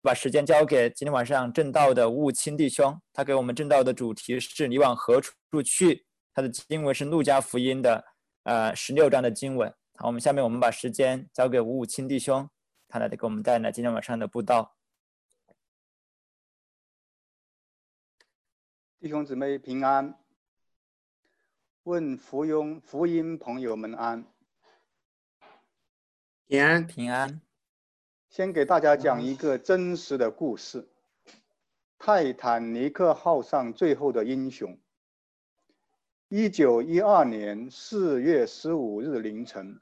把时间交给今天晚上正道的悟清弟兄，他给我们正道的主题是“你往何处去”，他的经文是路加福音的呃十六章的经文。好，我们下面我们把时间交给悟清弟兄，他来给我们带来今天晚上的布道。弟兄姊妹平安，问福庸福音朋友们安，平安平安。先给大家讲一个真实的故事：泰坦尼克号上最后的英雄。一九一二年四月十五日凌晨，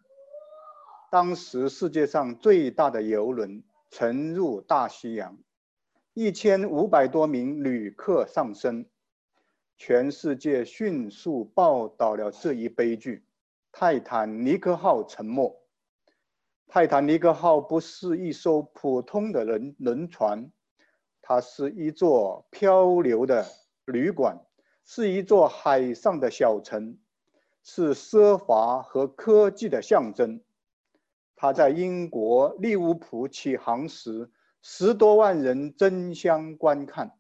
当时世界上最大的游轮沉入大西洋，一千五百多名旅客丧生，全世界迅速报道了这一悲剧：泰坦尼克号沉没。泰坦尼克号不是一艘普通的轮轮船，它是一座漂流的旅馆，是一座海上的小城，是奢华和科技的象征。它在英国利物浦起航时，十多万人争相观看。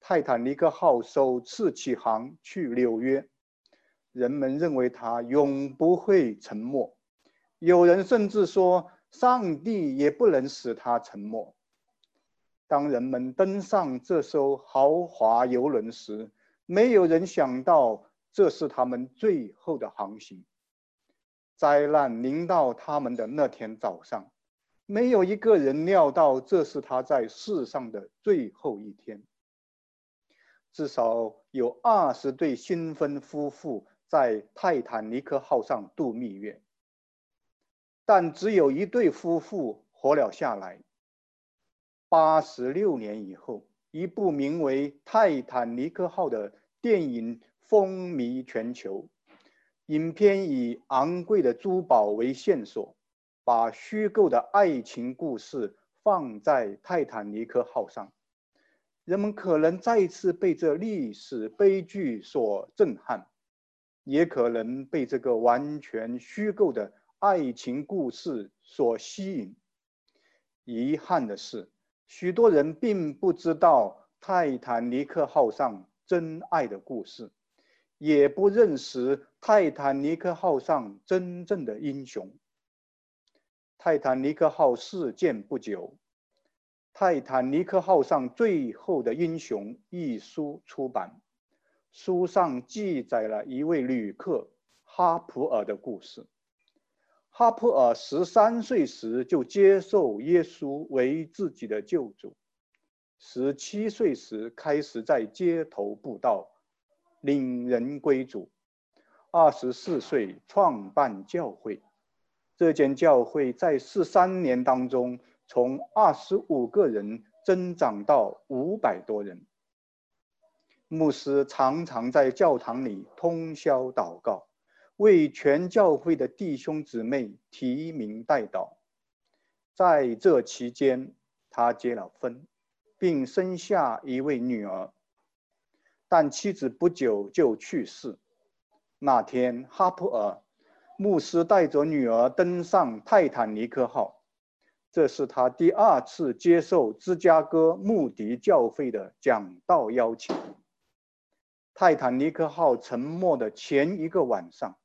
泰坦尼克号首次起航去纽约，人们认为它永不会沉没。有人甚至说，上帝也不能使他沉默。当人们登上这艘豪华游轮时，没有人想到这是他们最后的航行。灾难临到他们的那天早上，没有一个人料到这是他在世上的最后一天。至少有二十对新婚夫妇在泰坦尼克号上度蜜月。但只有一对夫妇活了下来。八十六年以后，一部名为《泰坦尼克号》的电影风靡全球。影片以昂贵的珠宝为线索，把虚构的爱情故事放在泰坦尼克号上。人们可能再次被这历史悲剧所震撼，也可能被这个完全虚构的。爱情故事所吸引。遗憾的是，许多人并不知道泰坦尼克号上真爱的故事，也不认识泰坦尼克号上真正的英雄。泰坦尼克号事件不久，《泰坦尼克号上最后的英雄》一书出版，书上记载了一位旅客哈普尔的故事。哈普尔十三岁时就接受耶稣为自己的救主，十七岁时开始在街头布道，领人归主。二十四岁创办教会，这间教会在十三年当中从二十五个人增长到五百多人。牧师常常在教堂里通宵祷告。为全教会的弟兄姊妹提名代祷，在这期间，他结了婚，并生下一位女儿。但妻子不久就去世。那天，哈普尔牧师带着女儿登上泰坦尼克号，这是他第二次接受芝加哥穆迪教会的讲道邀请。泰坦尼克号沉没的前一个晚上。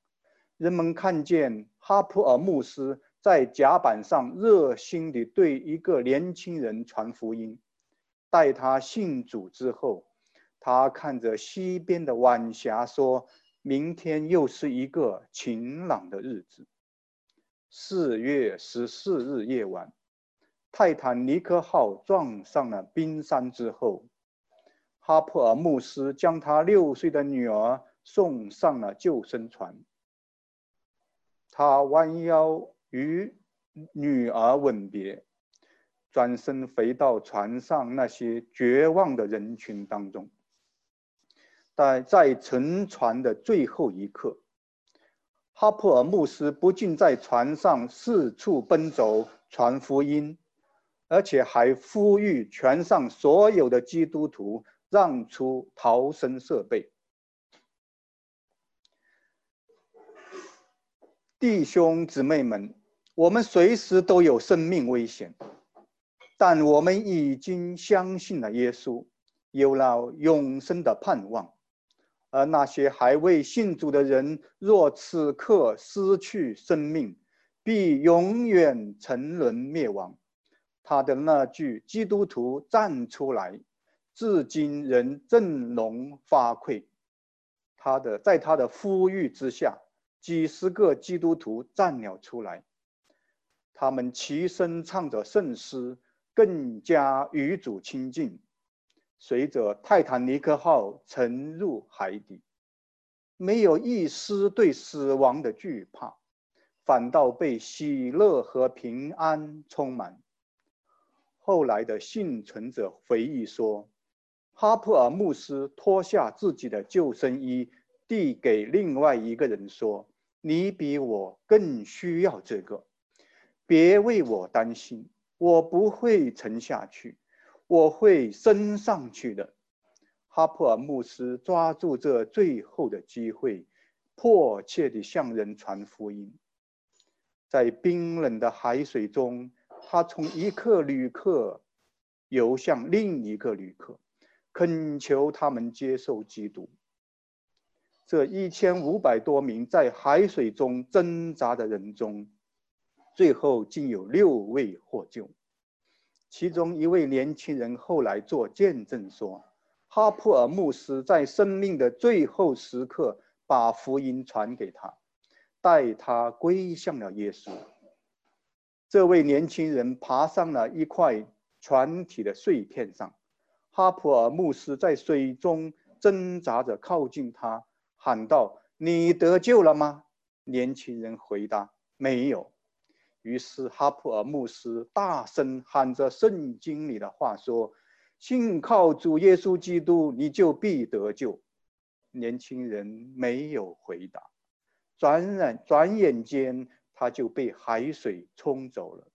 人们看见哈普尔牧师在甲板上热心地对一个年轻人传福音。待他信主之后，他看着西边的晚霞，说明天又是一个晴朗的日子。四月十四日夜晚，泰坦尼克号撞上了冰山之后，哈普尔牧师将他六岁的女儿送上了救生船。他弯腰与女儿吻别，转身回到船上那些绝望的人群当中。但在沉船的最后一刻，哈普尔牧师不仅在船上四处奔走传福音，而且还呼吁船上所有的基督徒让出逃生设备。弟兄姊妹们，我们随时都有生命危险。但我们已经相信了耶稣，有了永生的盼望。而那些还未信主的人，若此刻失去生命，必永远沉沦灭亡。他的那句“基督徒站出来”，至今仍振聋发聩。他的在他的呼吁之下，几十个基督徒站了出来，他们齐声唱着圣诗，更加与主亲近。随着泰坦尼克号沉入海底，没有一丝对死亡的惧怕，反倒被喜乐和平安充满。后来的幸存者回忆说，哈普尔牧师脱下自己的救生衣，递给另外一个人说：“你比我更需要这个，别为我担心，我不会沉下去。”我会升上去的。哈普尔牧师抓住这最后的机会，迫切地向人传福音。在冰冷的海水中，他从一个旅客游向另一个旅客，恳求他们接受基督。这一千五百多名在海水中挣扎的人中，最后竟有六位获救。其中一位年轻人后来做见证说：“哈普尔牧师在生命的最后时刻，把福音传给他，带他归向了耶稣。”这位年轻人爬上了一块船体的碎片上，哈普尔牧师在水中挣扎着靠近他，喊道：“你得救了吗？”年轻人回答：“没有。”于是，哈普尔牧师大声喊着圣经里的话说：“信靠主耶稣基督，你就必得救。”年轻人没有回答。转眼转眼间，他就被海水冲走了。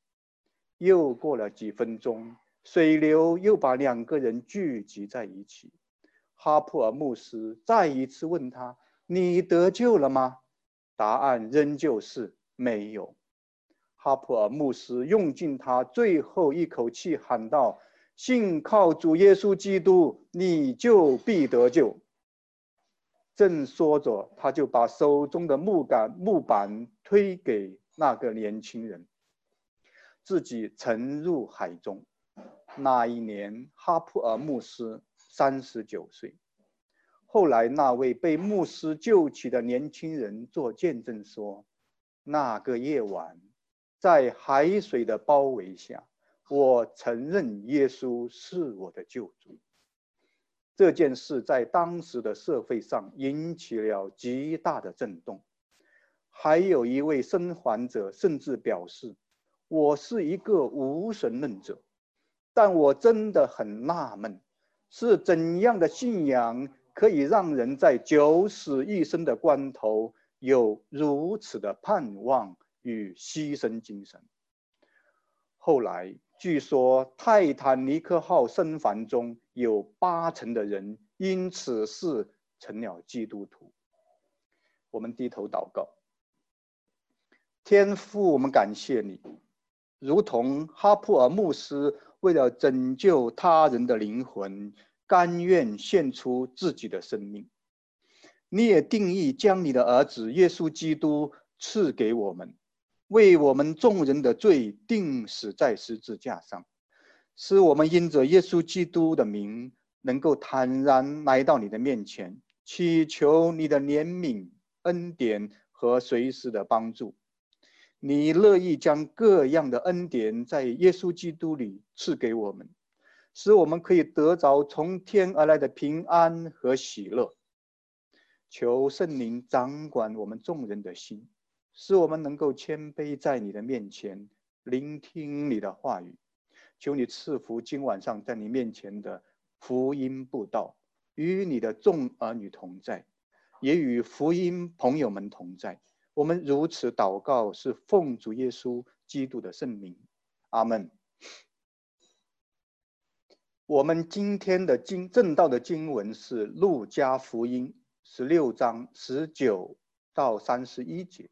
又过了几分钟，水流又把两个人聚集在一起。哈普尔牧师再一次问他：“你得救了吗？”答案仍旧是没有。哈普尔牧师用尽他最后一口气喊道：“信靠主耶稣基督，你就必得救。”正说着，他就把手中的木杆木板推给那个年轻人，自己沉入海中。那一年，哈普尔牧师三十九岁。后来，那位被牧师救起的年轻人做见证说：“那个夜晚。”在海水的包围下，我承认耶稣是我的救主。这件事在当时的社会上引起了极大的震动。还有一位生还者甚至表示：“我是一个无神论者，但我真的很纳闷，是怎样的信仰可以让人在九死一生的关头有如此的盼望？”与牺牲精神。后来据说泰坦尼克号生还中有八成的人因此事成了基督徒。我们低头祷告，天父，我们感谢你，如同哈普尔牧师为了拯救他人的灵魂，甘愿献出自己的生命。你也定义将你的儿子耶稣基督赐给我们。为我们众人的罪定死在十字架上，使我们因着耶稣基督的名，能够坦然来到你的面前，祈求你的怜悯、恩典和随时的帮助。你乐意将各样的恩典在耶稣基督里赐给我们，使我们可以得着从天而来的平安和喜乐。求圣灵掌管我们众人的心。使我们能够谦卑在你的面前，聆听你的话语。求你赐福今晚上在你面前的福音布道，与你的众儿女同在，也与福音朋友们同在。我们如此祷告，是奉主耶稣基督的圣名。阿门。我们今天的经正道的经文是路加福音十六章十九到三十一节。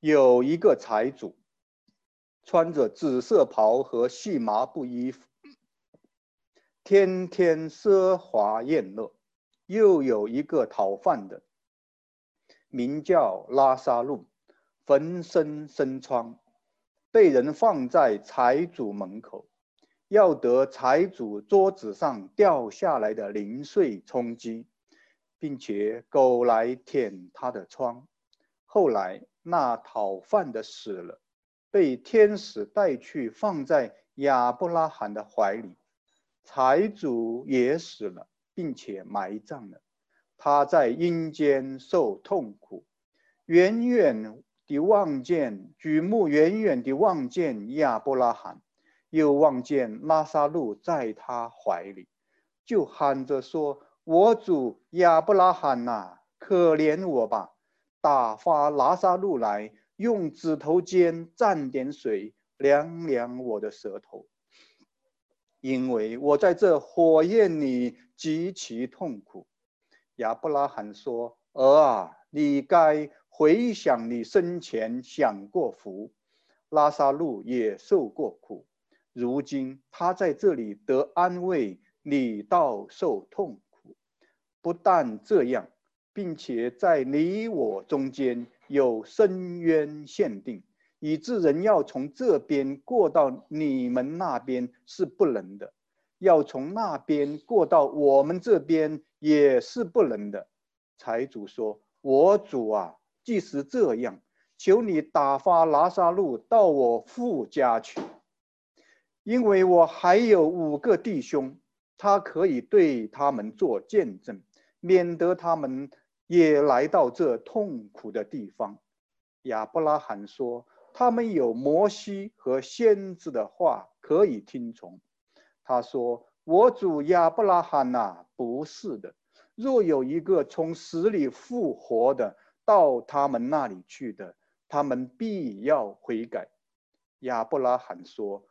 有一个财主，穿着紫色袍和细麻布衣服，天天奢华宴乐。又有一个讨饭的，名叫拉萨路，浑身生疮，被人放在财主门口，要得财主桌子上掉下来的零碎充饥，并且狗来舔他的疮。后来那讨饭的死了，被天使带去放在亚伯拉罕的怀里，财主也死了。并且埋葬了，他在阴间受痛苦，远远地望见举目远远地望见亚伯拉罕，又望见拉萨路在他怀里，就喊着说：“我主亚伯拉罕呐，可怜我吧，打发拉萨路来，用指头尖蘸点水，凉凉我的舌头。”因为我在这火焰里极其痛苦，亚伯拉罕说：“儿啊，你该回想你生前享过福，拉萨路也受过苦，如今他在这里得安慰，你倒受痛苦。不但这样，并且在你我中间有深渊限定。”以致人要从这边过到你们那边是不能的，要从那边过到我们这边也是不能的。财主说：“我主啊，即使这样，求你打发拉萨路到我父家去，因为我还有五个弟兄，他可以对他们做见证，免得他们也来到这痛苦的地方。”亚伯拉罕说。他们有摩西和先知的话可以听从。他说：“我主亚伯拉罕呐，不是的。若有一个从死里复活的到他们那里去的，他们必要悔改。”亚伯拉罕说：“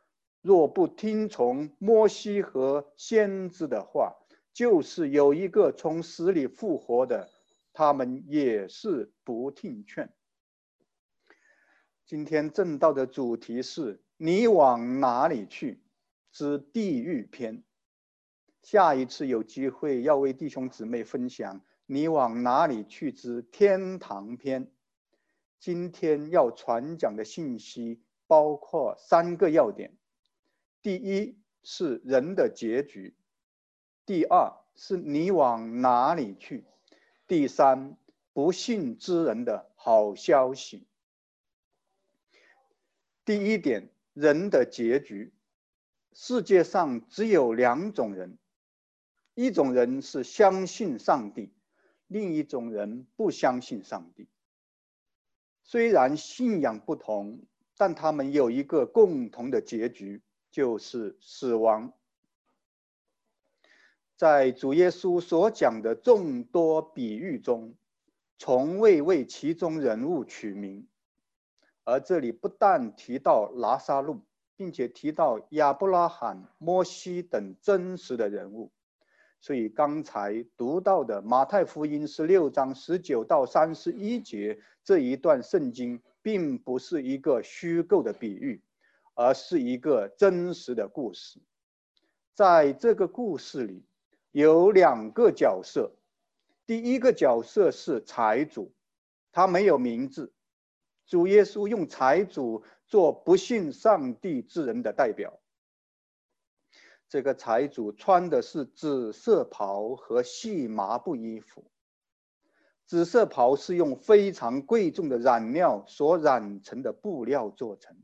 若不听从摩西和先知的话，就是有一个从死里复活的，他们也是不听劝。”今天正道的主题是你往哪里去之地狱篇。下一次有机会要为弟兄姊妹分享你往哪里去之天堂篇。今天要传讲的信息包括三个要点：第一是人的结局；第二是你往哪里去；第三不幸之人的好消息。第一点，人的结局。世界上只有两种人，一种人是相信上帝，另一种人不相信上帝。虽然信仰不同，但他们有一个共同的结局，就是死亡。在主耶稣所讲的众多比喻中，从未为其中人物取名。而这里不但提到拉萨路，并且提到亚伯拉罕、摩西等真实的人物，所以刚才读到的马太福音十六章十九到三十一节这一段圣经，并不是一个虚构的比喻，而是一个真实的故事。在这个故事里，有两个角色，第一个角色是财主，他没有名字。主耶稣用财主做不信上帝之人的代表。这个财主穿的是紫色袍和细麻布衣服。紫色袍是用非常贵重的染料所染成的布料做成。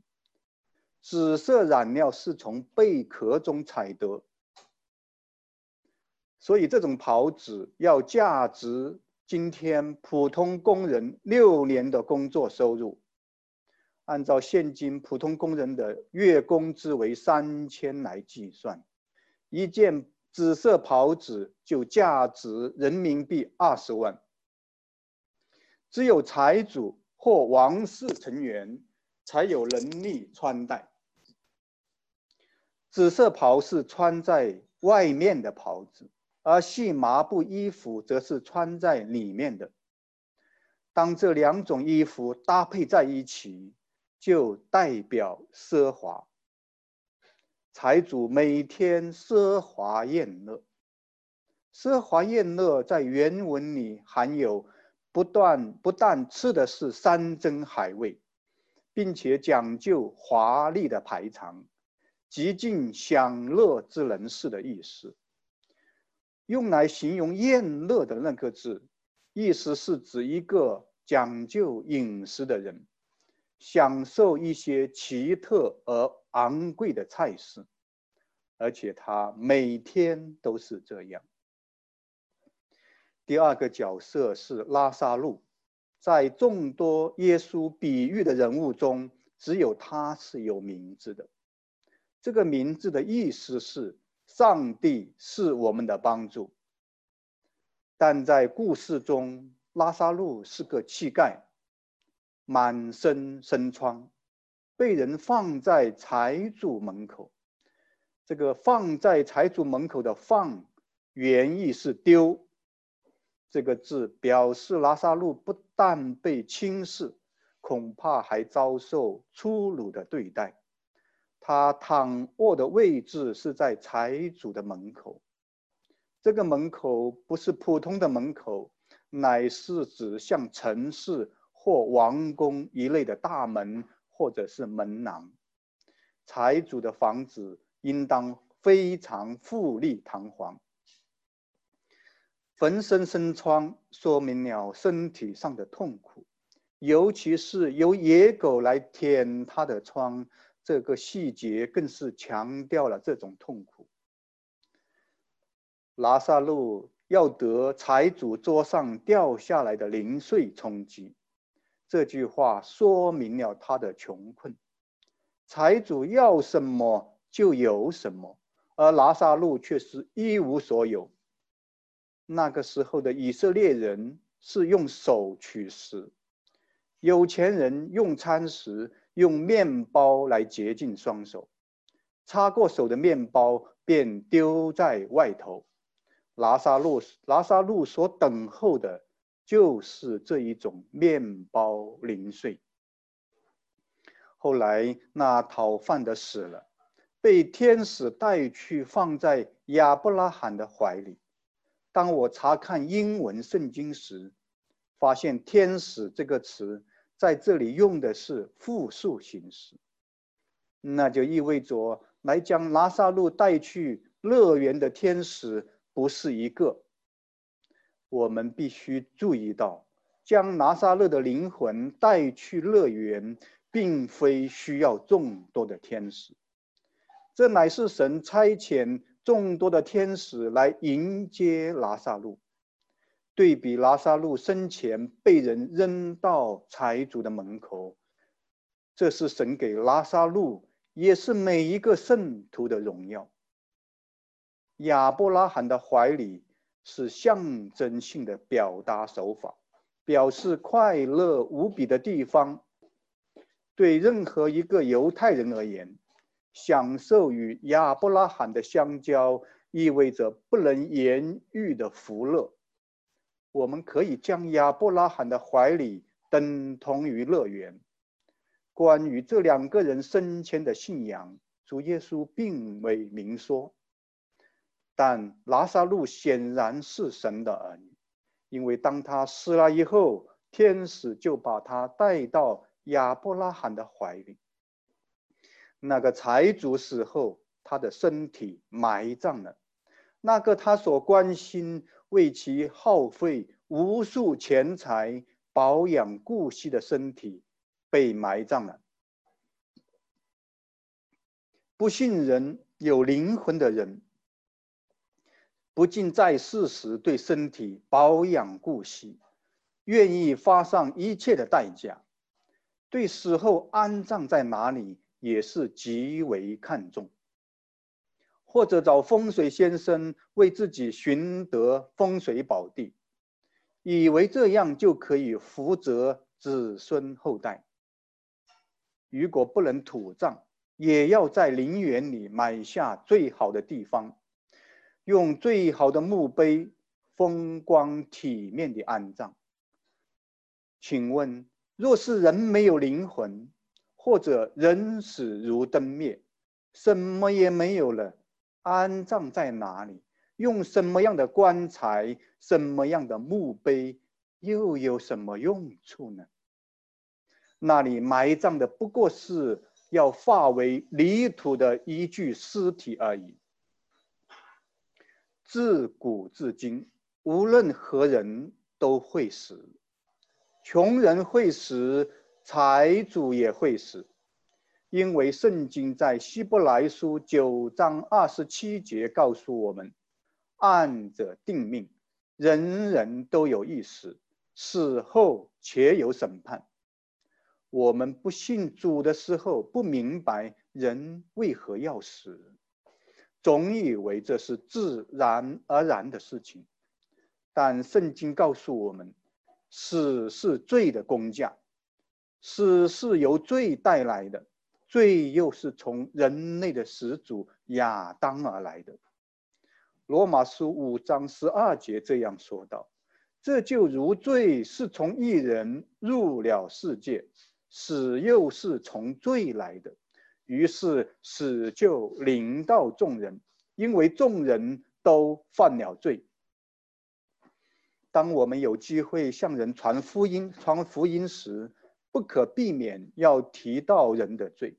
紫色染料是从贝壳中采得，所以这种袍子要价值。今天普通工人六年的工作收入，按照现今普通工人的月工资为三千来计算，一件紫色袍子就价值人民币二十万。只有财主或王室成员才有能力穿戴。紫色袍是穿在外面的袍子。而细麻布衣服则是穿在里面的。当这两种衣服搭配在一起，就代表奢华。财主每天奢华宴乐，奢华宴乐在原文里含有不断不但吃的是山珍海味，并且讲究华丽的排场，极尽享乐之人士的意思。用来形容宴乐的那个字，意思是指一个讲究饮食的人。享受一些奇特而昂贵的菜式，而且他每天都是这样。第二个角色是拉萨路，在众多耶稣比喻的人物中，只有他是有名字的。这个名字的意思是“上帝是我们的帮助”，但在故事中，拉萨路是个乞丐。满身生疮，被人放在财主门口。这个放在财主门口的“放”，原意是丢。这个字表示拉萨路不但被轻视，恐怕还遭受粗鲁的对待。他躺卧的位置是在财主的门口。这个门口不是普通的门口，乃是指向城市。或王宫一类的大门，或者是门廊，财主的房子应当非常富丽堂皇。浑身生疮，说明了身体上的痛苦，尤其是由野狗来舔他的疮，这个细节更是强调了这种痛苦。拉萨路要得财主桌上掉下来的零碎充饥。这句话说明了他的穷困，财主要什么就有什么，而拿撒路却是一无所有。那个时候的以色列人是用手取食，有钱人用餐时用面包来洁净双手，擦过手的面包便丢在外头。拿撒路拿撒路所等候的。就是这一种面包零碎。后来那讨饭的死了，被天使带去放在亚伯拉罕的怀里。当我查看英文圣经时，发现“天使”这个词在这里用的是复数形式，那就意味着来将拉萨路带去乐园的天使不是一个。我们必须注意到，将拿撒勒的灵魂带去乐园，并非需要众多的天使，这乃是神差遣众多的天使来迎接拿撒路。对比拉撒路生前被人扔到财主的门口，这是神给拉萨路，也是每一个圣徒的荣耀。亚伯拉罕的怀里。是象征性的表达手法，表示快乐无比的地方。对任何一个犹太人而言，享受与亚伯拉罕的相交，意味着不能言喻的福乐。我们可以将亚伯拉罕的怀里等同于乐园。关于这两个人生前的信仰，主耶稣并未明说。但拉萨路显然是神的儿女，因为当他死了以后，天使就把他带到亚伯拉罕的怀里。那个财主死后，他的身体埋葬了；那个他所关心、为其耗费无数钱财保养顾惜的身体，被埋葬了。不信人有灵魂的人。不仅在世时对身体保养顾惜，愿意花上一切的代价，对死后安葬在哪里也是极为看重。或者找风水先生为自己寻得风水宝地，以为这样就可以福泽子孙后代。如果不能土葬，也要在陵园里买下最好的地方。用最好的墓碑，风光体面的安葬。请问，若是人没有灵魂，或者人死如灯灭，什么也没有了，安葬在哪里？用什么样的棺材？什么样的墓碑？又有什么用处呢？那里埋葬的不过是要化为泥土的一具尸体而已。自古至今，无论何人都会死，穷人会死，财主也会死，因为圣经在希伯来书九章二十七节告诉我们：按着定命，人人都有一死。死后且有审判。我们不信主的时候，不明白人为何要死，总以为这是自然而然的事情。但圣经告诉我们，死是罪的工价，死是由罪带来的，罪又是从人类的始祖亚当而来的。罗马书五章十二节这样说道。这就如罪是从一人入了世界，死又是从罪来的，于是死就临到众人，因为众人都犯了罪。当我们有机会向人传福音、传福音时，不可避免要提到人的罪。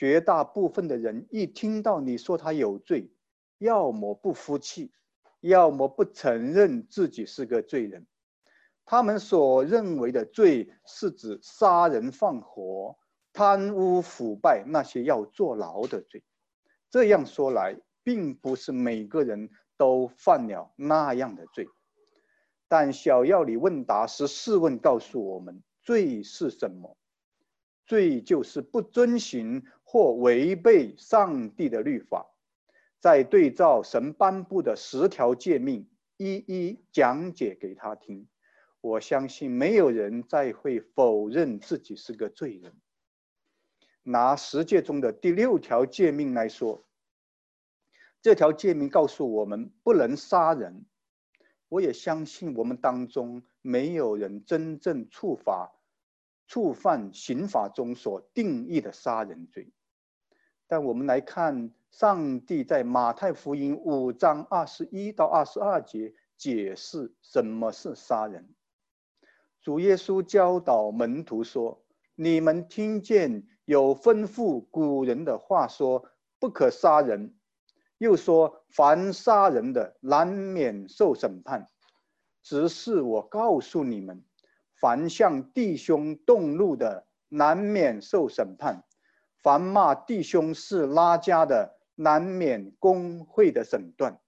绝大部分的人一听到你说他有罪，要么不服气。要么不承认自己是个罪人，他们所认为的罪是指杀人放火、贪污腐败那些要坐牢的罪。这样说来，并不是每个人都犯了那样的罪。但小要理问答十四问告诉我们，罪是什么？罪就是不遵循或违背上帝的律法。再对照神颁布的十条诫命，一一讲解给他听。我相信没有人再会否认自己是个罪人。拿十诫中的第六条诫命来说，这条诫命告诉我们不能杀人。我也相信我们当中没有人真正触法、触犯刑法中所定义的杀人罪。但我们来看。上帝在马太福音五章二十一到二十二节解释什么是杀人。主耶稣教导门徒说：“你们听见有吩咐古人的话说，不可杀人；又说，凡杀人的难免受审判。只是我告诉你们，凡向弟兄动怒的，难免受审判；凡骂弟兄是拉家的，难免工会的审断，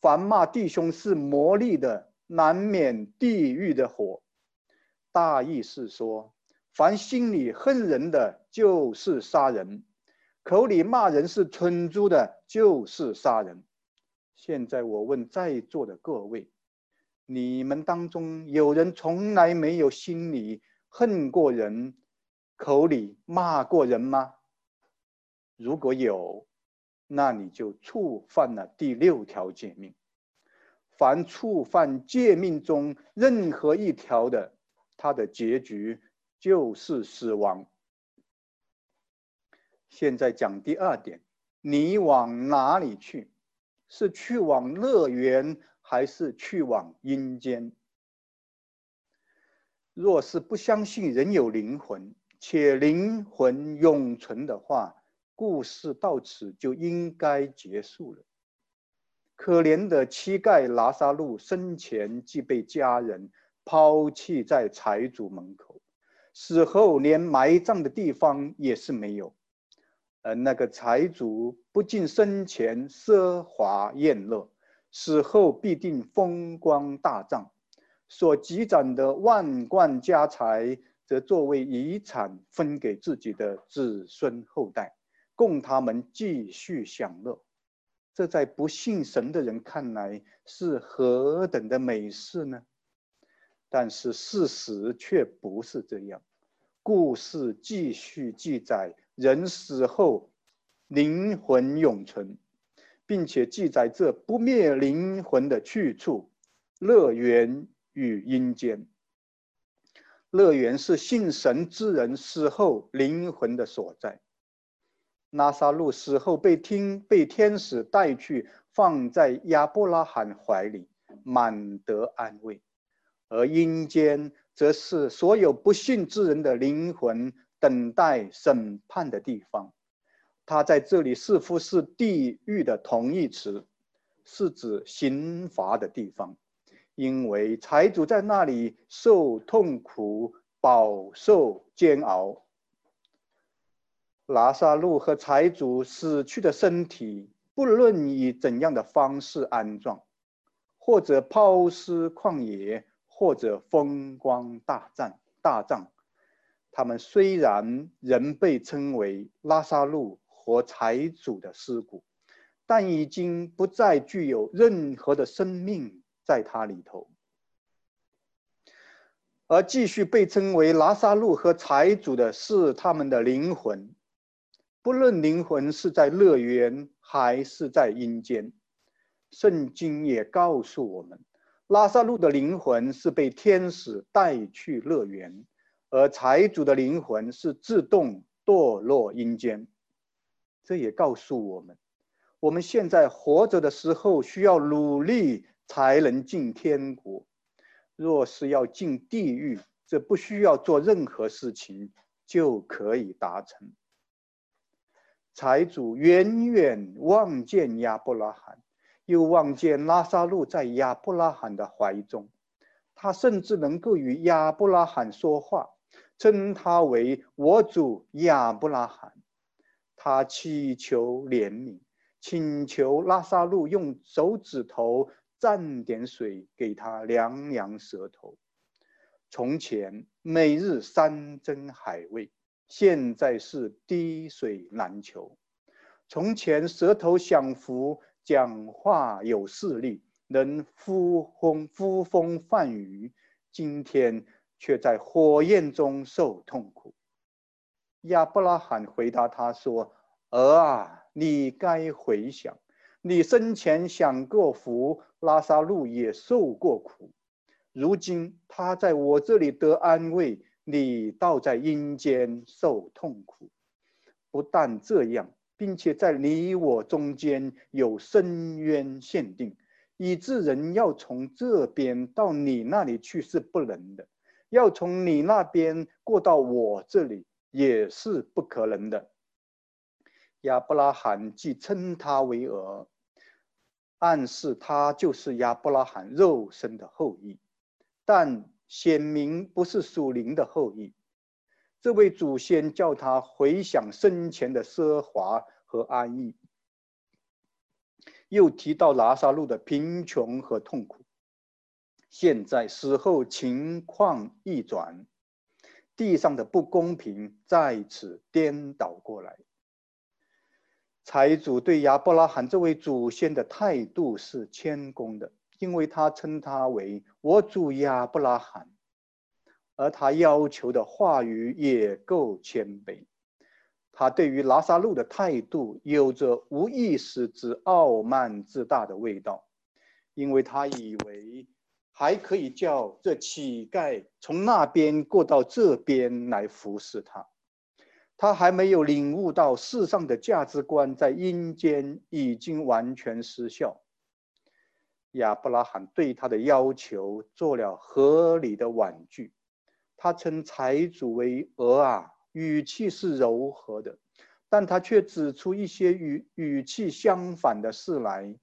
凡骂弟兄是魔力的，难免地狱的火。大意是说，凡心里恨人的，就是杀人；口里骂人是蠢猪的，就是杀人。现在我问在座的各位，你们当中有人从来没有心里恨过人，口里骂过人吗？如果有，那你就触犯了第六条诫命。凡触犯诫命中任何一条的，他的结局就是死亡。现在讲第二点，你往哪里去？是去往乐园，还是去往阴间？若是不相信人有灵魂，且灵魂永存的话，故事到此就应该结束了。可怜的乞丐拉萨路生前即被家人抛弃在财主门口，死后连埋葬的地方也是没有。而那个财主不仅生前奢华宴乐，死后必定风光大葬，所积攒的万贯家财则作为遗产分给自己的子孙后代。供他们继续享乐，这在不信神的人看来是何等的美事呢？但是事实却不是这样。故事继续记载，人死后灵魂永存，并且记载这不灭灵魂的去处——乐园与阴间。乐园是信神之人死后灵魂的所在。拉萨路死后被听被天使带去，放在亚伯拉罕怀里，满得安慰；而阴间则是所有不信之人的灵魂等待审判的地方。他在这里似乎是地狱的同义词，是指刑罚的地方。因为财主在那里受痛苦、饱受煎熬。拉萨路和财主死去的身体，不论以怎样的方式安葬，或者抛尸旷野，或者风光大葬大葬，他们虽然仍被称为拉萨路和财主的尸骨，但已经不再具有任何的生命。在它里头，而继续被称为拉萨路和财主的是他们的灵魂，不论灵魂是在乐园还是在阴间。圣经也告诉我们，拉萨路的灵魂是被天使带去乐园，而财主的灵魂是自动堕落阴间。这也告诉我们，我们现在活着的时候需要努力。才能进天国。若是要进地狱，这不需要做任何事情就可以达成。财主远远望见亚伯拉罕，又望见拉萨路在亚伯拉罕的怀中，他甚至能够与亚伯拉罕说话，称他为我主亚伯拉罕。他祈求怜悯，请求拉萨路用手指头。蘸点水给他凉凉舌头。从前每日山珍海味，现在是滴水难求。从前舌头享福，讲话有势力，能呼风呼风唤雨，今天却在火焰中受痛苦。亚伯拉罕回答他说：“儿啊，你该回想。”你生前享过福，拉萨路也受过苦，如今他在我这里得安慰，你倒在阴间受痛苦。不但这样，并且在你我中间有深渊限定，以致人要从这边到你那里去是不能的，要从你那边过到我这里也是不可能的。亚伯拉罕即称他为儿。暗示他就是亚伯拉罕肉身的后裔，但显明不是属灵的后裔。这位祖先叫他回想生前的奢华和安逸，又提到拉萨路的贫穷和痛苦。现在死后情况一转，地上的不公平再次颠倒过来。财主对亚伯拉罕这位祖先的态度是谦恭的，因为他称他为我主亚伯拉罕，而他要求的话语也够谦卑。他对于拉萨路的态度有着无意识之傲慢自大的味道，因为他以为还可以叫这乞丐从那边过到这边来服侍他。他还没有领悟到世上的价值观在阴间已经完全失效。亚伯拉罕对他的要求做了合理的婉拒，他称财主为儿啊，语气是柔和的，但他却指出一些与语气相反的事来，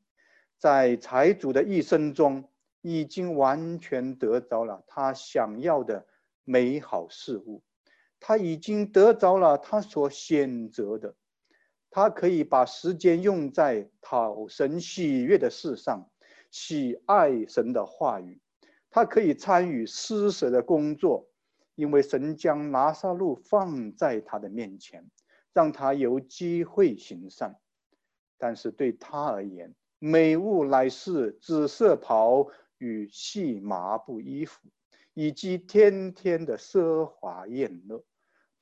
在财主的一生中已经完全得着了他想要的美好事物。他已经得着了他所选择的，他可以把时间用在讨神喜悦的事上，喜爱神的话语。他可以参与施舍的工作，因为神将拿撒路放在他的面前，让他有机会行善。但是对他而言，美物乃是紫色袍与细麻布衣服，以及天天的奢华宴乐。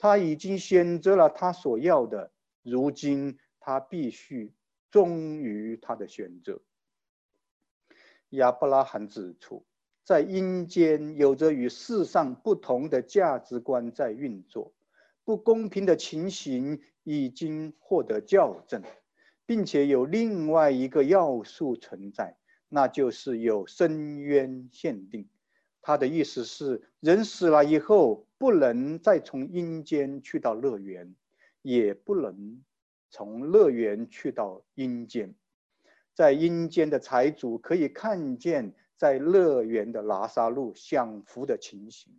他已经选择了他所要的，如今他必须忠于他的选择。亚伯拉罕指出，在阴间有着与世上不同的价值观在运作，不公平的情形已经获得校正，并且有另外一个要素存在，那就是有深渊限定。他的意思是，人死了以后，不能再从阴间去到乐园，也不能从乐园去到阴间。在阴间的财主可以看见在乐园的拉萨路享福的情形，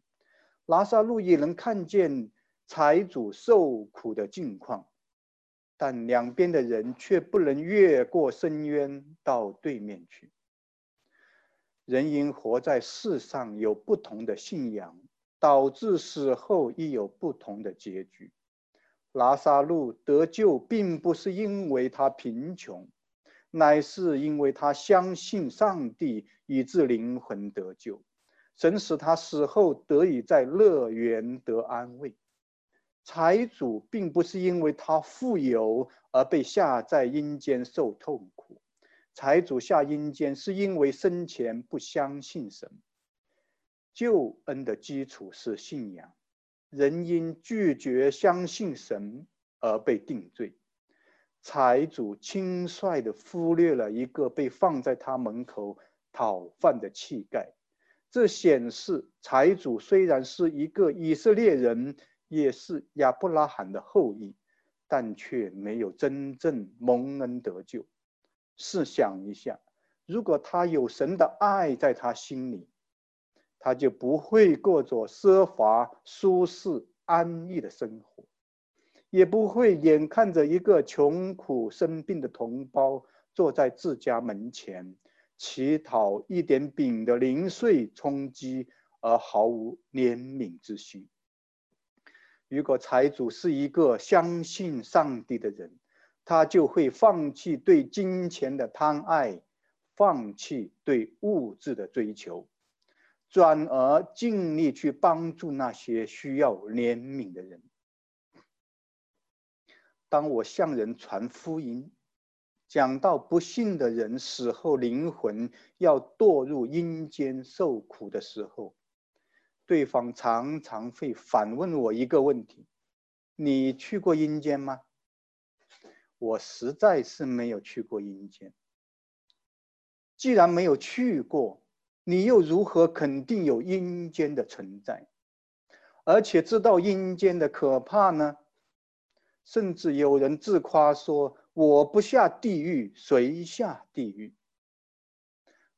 拉萨路也能看见财主受苦的境况，但两边的人却不能越过深渊到对面去。人因活在世上有不同的信仰，导致死后亦有不同的结局。拉萨路得救，并不是因为他贫穷，乃是因为他相信上帝，以致灵魂得救。神使他死后得以在乐园得安慰。财主并不是因为他富有而被下在阴间受痛苦。财主下阴间，是因为生前不相信神。救恩的基础是信仰，人因拒绝相信神而被定罪。财主轻率地忽略了一个被放在他门口讨饭的乞丐，这显示财主虽然是一个以色列人，也是亚伯拉罕的后裔，但却没有真正蒙恩得救。试想一下，如果他有神的爱在他心里，他就不会过着奢华、舒适、安逸的生活，也不会眼看着一个穷苦生病的同胞坐在自家门前，乞讨一点饼的零碎充饥而毫无怜悯之心。如果财主是一个相信上帝的人，他就会放弃对金钱的贪爱，放弃对物质的追求，转而尽力去帮助那些需要怜悯的人。当我向人传福音，讲到不幸的人死后灵魂要堕入阴间受苦的时候，对方常常会反问我一个问题：“你去过阴间吗？”我实在是没有去过阴间。既然没有去过，你又如何肯定有阴间的存在，而且知道阴间的可怕呢？甚至有人自夸说：“我不下地狱，谁下地狱？”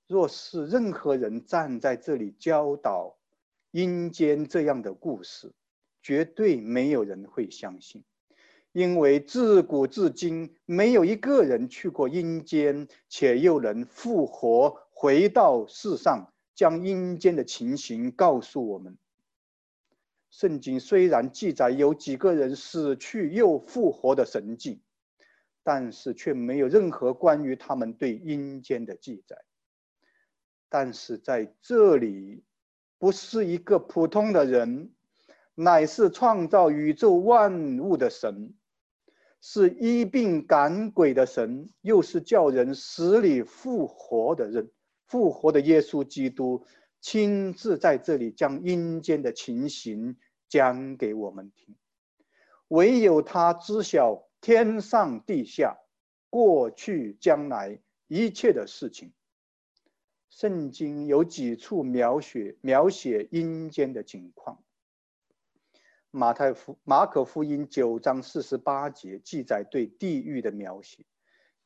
若是任何人站在这里教导阴间这样的故事，绝对没有人会相信。因为自古至今，没有一个人去过阴间，且又能复活回到世上，将阴间的情形告诉我们。圣经虽然记载有几个人死去又复活的神迹，但是却没有任何关于他们对阴间的记载。但是在这里，不是一个普通的人，乃是创造宇宙万物的神。是医病赶鬼的神，又是叫人死里复活的人，复活的耶稣基督亲自在这里将阴间的情形讲给我们听。唯有他知晓天上地下、过去将来一切的事情。圣经有几处描写描写阴间的情况。马太福马可福音九章四十八节记载对地狱的描写，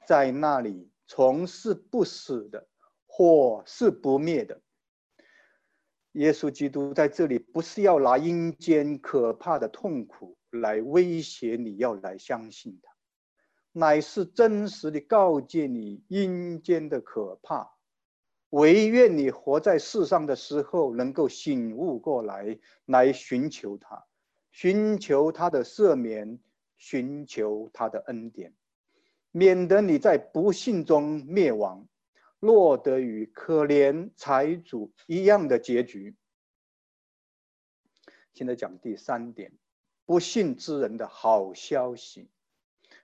在那里从是不死的，火是不灭的。耶稣基督在这里不是要拿阴间可怕的痛苦来威胁你要来相信他，乃是真实的告诫你阴间的可怕，唯愿你活在世上的时候能够醒悟过来，来寻求他。寻求他的赦免，寻求他的恩典，免得你在不幸中灭亡，落得与可怜财主一样的结局。现在讲第三点，不幸之人的好消息，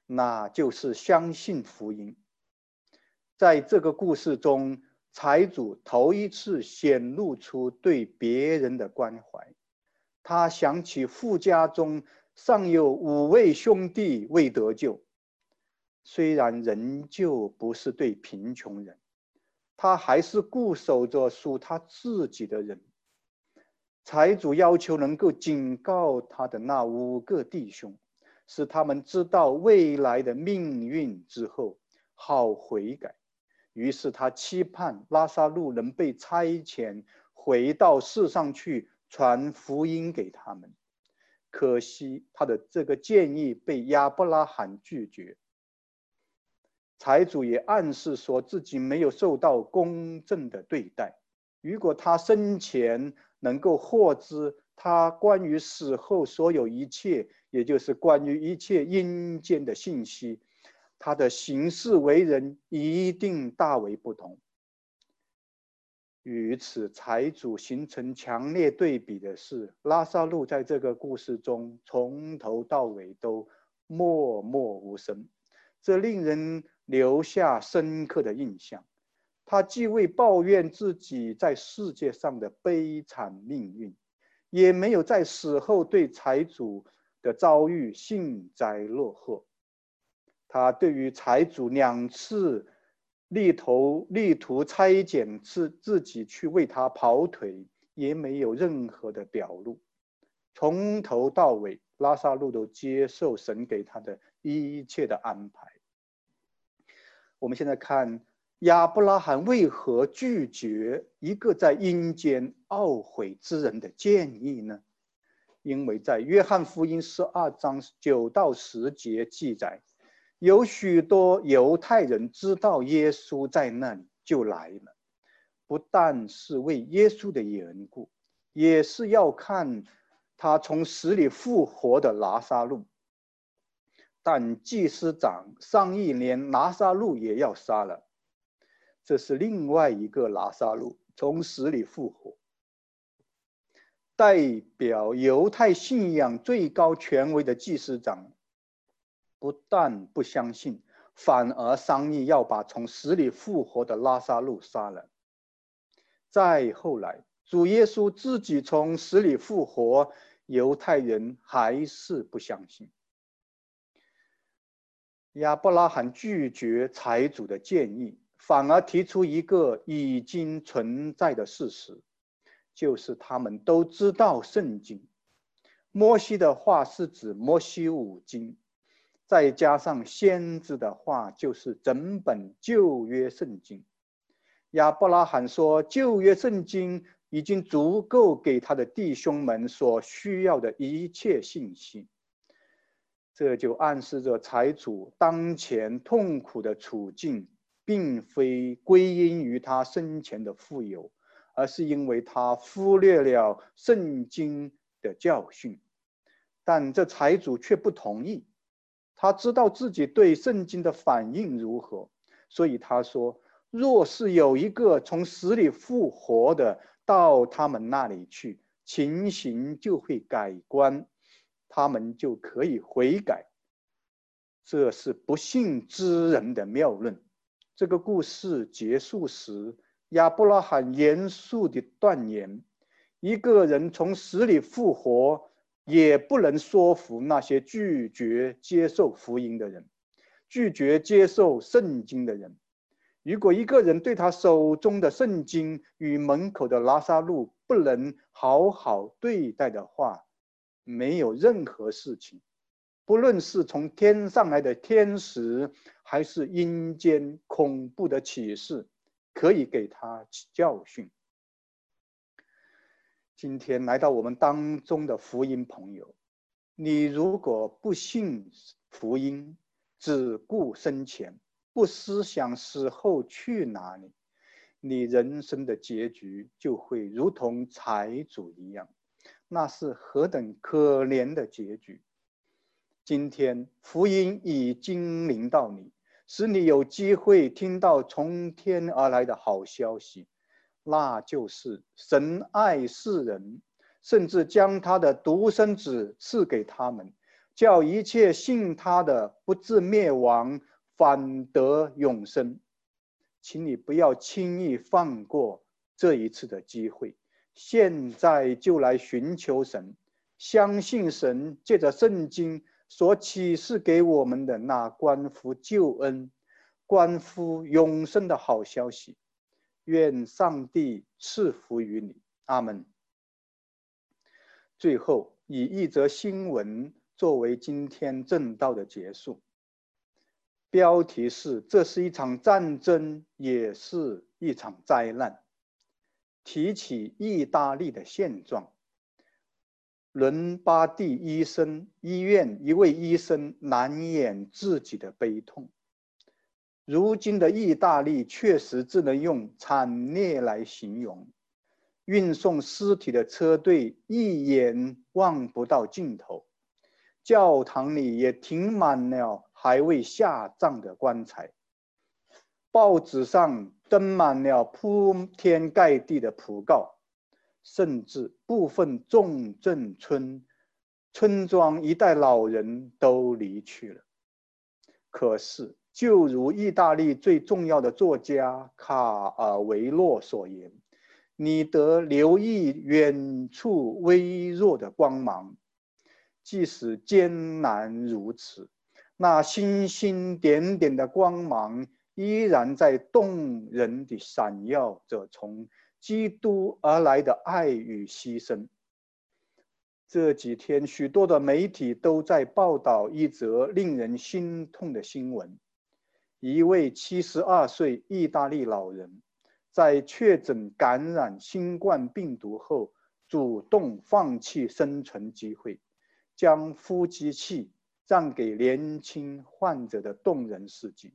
那就是相信福音。在这个故事中，财主头一次显露出对别人的关怀。他想起富家中尚有五位兄弟未得救，虽然仍旧不是对贫穷人，他还是固守着属他自己的人。财主要求能够警告他的那五个弟兄，使他们知道未来的命运之后，好悔改。于是他期盼拉萨路能被差遣回到世上去传福音给他们。可惜他的这个建议被亚伯拉罕拒绝。财主也暗示说自己没有受到公正的对待。如果他生前，能够获知他关于死后所有一切，也就是关于一切阴间的信息，他的行事为人一定大为不同。与此财主形成强烈对比的是，拉萨路在这个故事中从头到尾都默默无声，这令人留下深刻的印象。他既未抱怨自己在世界上的悲惨命运，也没有在死后对财主的遭遇幸灾乐祸。他对于财主两次力图力图拆减自自己去为他跑腿，也没有任何的表露。从头到尾，拉萨路都接受神给他的一切的安排。我们现在看。亚伯拉罕为何拒绝一个在阴间懊悔之人的建议呢？因为在约翰福音十二章九到十节记载，有许多犹太人知道耶稣在那里，就来了，不但是为耶稣的缘故，也是要看他从死里复活的拉萨路。但祭司长上一年拉萨路也要杀了。这是另外一个拉萨路从死里复活，代表犹太信仰最高权威的祭司长，不但不相信，反而商议要把从死里复活的拉萨路杀了。再后来，主耶稣自己从死里复活，犹太人还是不相信。亚伯拉罕拒绝财主的建议。反而提出一个已经存在的事实，就是他们都知道圣经。摩西的话是指摩西五经，再加上先知的话，就是整本旧约圣经。亚伯拉罕说，旧约圣经已经足够给他的弟兄们所需要的一切信息。这就暗示着财主当前痛苦的处境。并非归因于他生前的富有，而是因为他忽略了圣经的教训。但这财主却不同意，他知道自己对圣经的反应如何，所以他说：“若是有一个从死里复活的到他们那里去，情形就会改观，他们就可以悔改。”这是不信之人的谬论。这个故事结束时，亚伯拉罕严肃地断言：一个人从死里复活，也不能说服那些拒绝接受福音的人，拒绝接受圣经的人。如果一个人对他手中的圣经与门口的拉萨路不能好好对待的话，没有任何事情。不论是从天上来的天使，还是阴间恐怖的启示，可以给他教训。今天来到我们当中的福音朋友，你如果不信福音，只顾生前，不思想死后去哪里，你人生的结局就会如同财主一样，那是何等可怜的结局！今天福音已经临到你，使你有机会听到从天而来的好消息，那就是神爱世人，甚至将他的独生子赐给他们，叫一切信他的不至灭亡，反得永生。请你不要轻易放过这一次的机会，现在就来寻求神，相信神借着圣经所启示给我们的那关乎救恩、关乎永生的好消息。愿上帝赐福于你，阿门。最后，以一则新闻作为今天正道的结束。标题是：这是一场战争，也是一场灾难。提起意大利的现状，伦巴第医生医院一位医生难掩自己的悲痛。如今的意大利确实只能用惨烈来形容。运送尸体的车队一眼望不到尽头，教堂里也停满了还未下葬的棺材。报纸上登满了铺天盖地的讣告，甚至部分重镇村村庄一代老人都离去了。可是。就如意大利最重要的作家卡尔维诺所言：“你得留意远处微弱的光芒，即使艰难如此，那星星点点的光芒依然在动人的闪耀着从基督而来的爱与牺牲。”这几天，许多的媒体都在报道一则令人心痛的新闻。一位七十二岁意大利老人，在确诊感染新冠病毒后，主动放弃生存机会，将呼吸器让给年轻患者的动人事迹。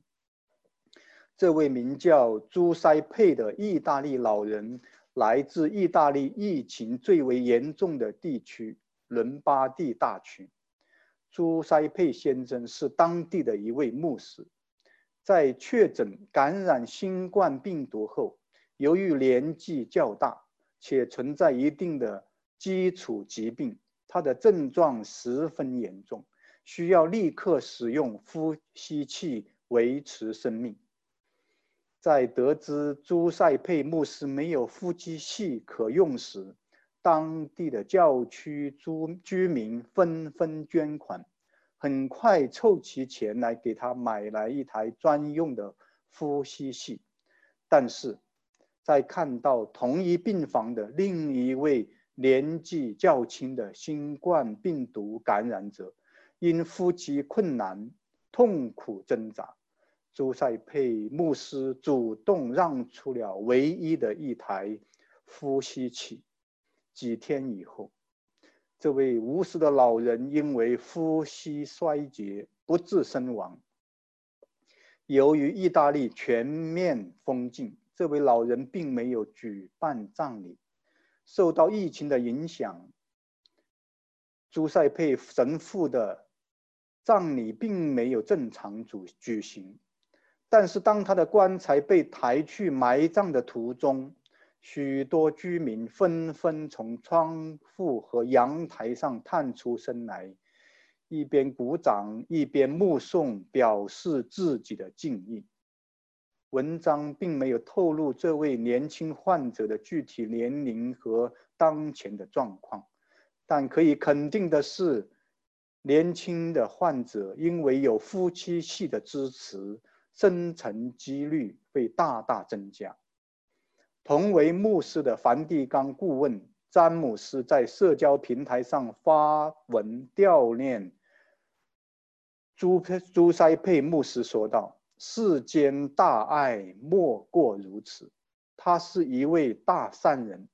这位名叫朱塞佩的意大利老人，来自意大利疫情最为严重的地区伦巴第大区。朱塞佩先生是当地的一位牧师。在确诊感染新冠病毒后，由于年纪较大且存在一定的基础疾病，他的症状十分严重，需要立刻使用呼吸器维持生命。在得知朱塞佩牧师没有呼吸器可用时，当地的教区居居民纷纷捐款。很快凑齐钱来给他买来一台专用的呼吸器，但是，在看到同一病房的另一位年纪较轻的新冠病毒感染者因呼吸困难痛苦挣扎，朱塞佩牧师主动让出了唯一的一台呼吸器。几天以后。这位无私的老人因为呼吸衰竭不治身亡。由于意大利全面封禁，这位老人并没有举办葬礼。受到疫情的影响，朱塞佩神父的葬礼并没有正常举举行。但是，当他的棺材被抬去埋葬的途中，许多居民纷纷从窗户和阳台上探出身来，一边鼓掌一边目送，表示自己的敬意。文章并没有透露这位年轻患者的具体年龄和当前的状况，但可以肯定的是，年轻的患者因为有夫妻系的支持，生存几率会大大增加。同为牧师的梵蒂冈顾问詹姆斯在社交平台上发文悼念朱朱塞佩牧师，说道：“世间大爱莫过如此。他是一位大善人，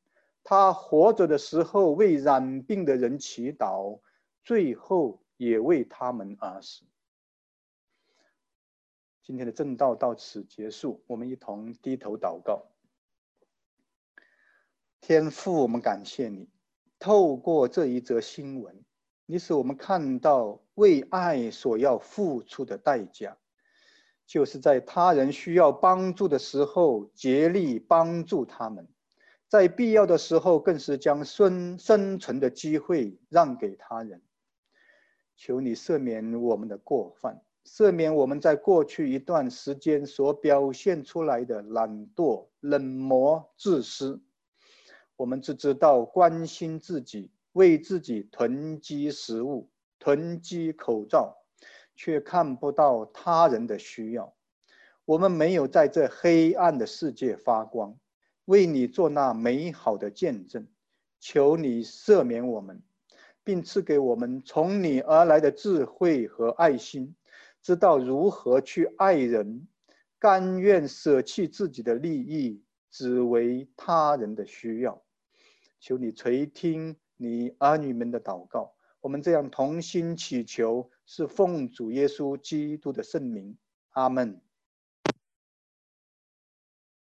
他活着的时候为染病的人祈祷，最后也为他们而死。”今天的正道到此结束，我们一同低头祷告。天父，我们感谢你，透过这一则新闻，你使我们看到为爱所要付出的代价，就是在他人需要帮助的时候竭力帮助他们，在必要的时候更是将生生存的机会让给他人。求你赦免我们的过犯，赦免我们在过去一段时间所表现出来的懒惰、冷漠、自私。我们只知道关心自己，为自己囤积食物、囤积口罩，却看不到他人的需要。我们没有在这黑暗的世界发光，为你做那美好的见证。求你赦免我们，并赐给我们从你而来的智慧和爱心。知道如何去爱人，甘愿舍弃自己的利益，只为他人的需要。求你垂听你儿女们的祷告。我们这样同心祈求，是奉主耶稣基督的圣名。阿门。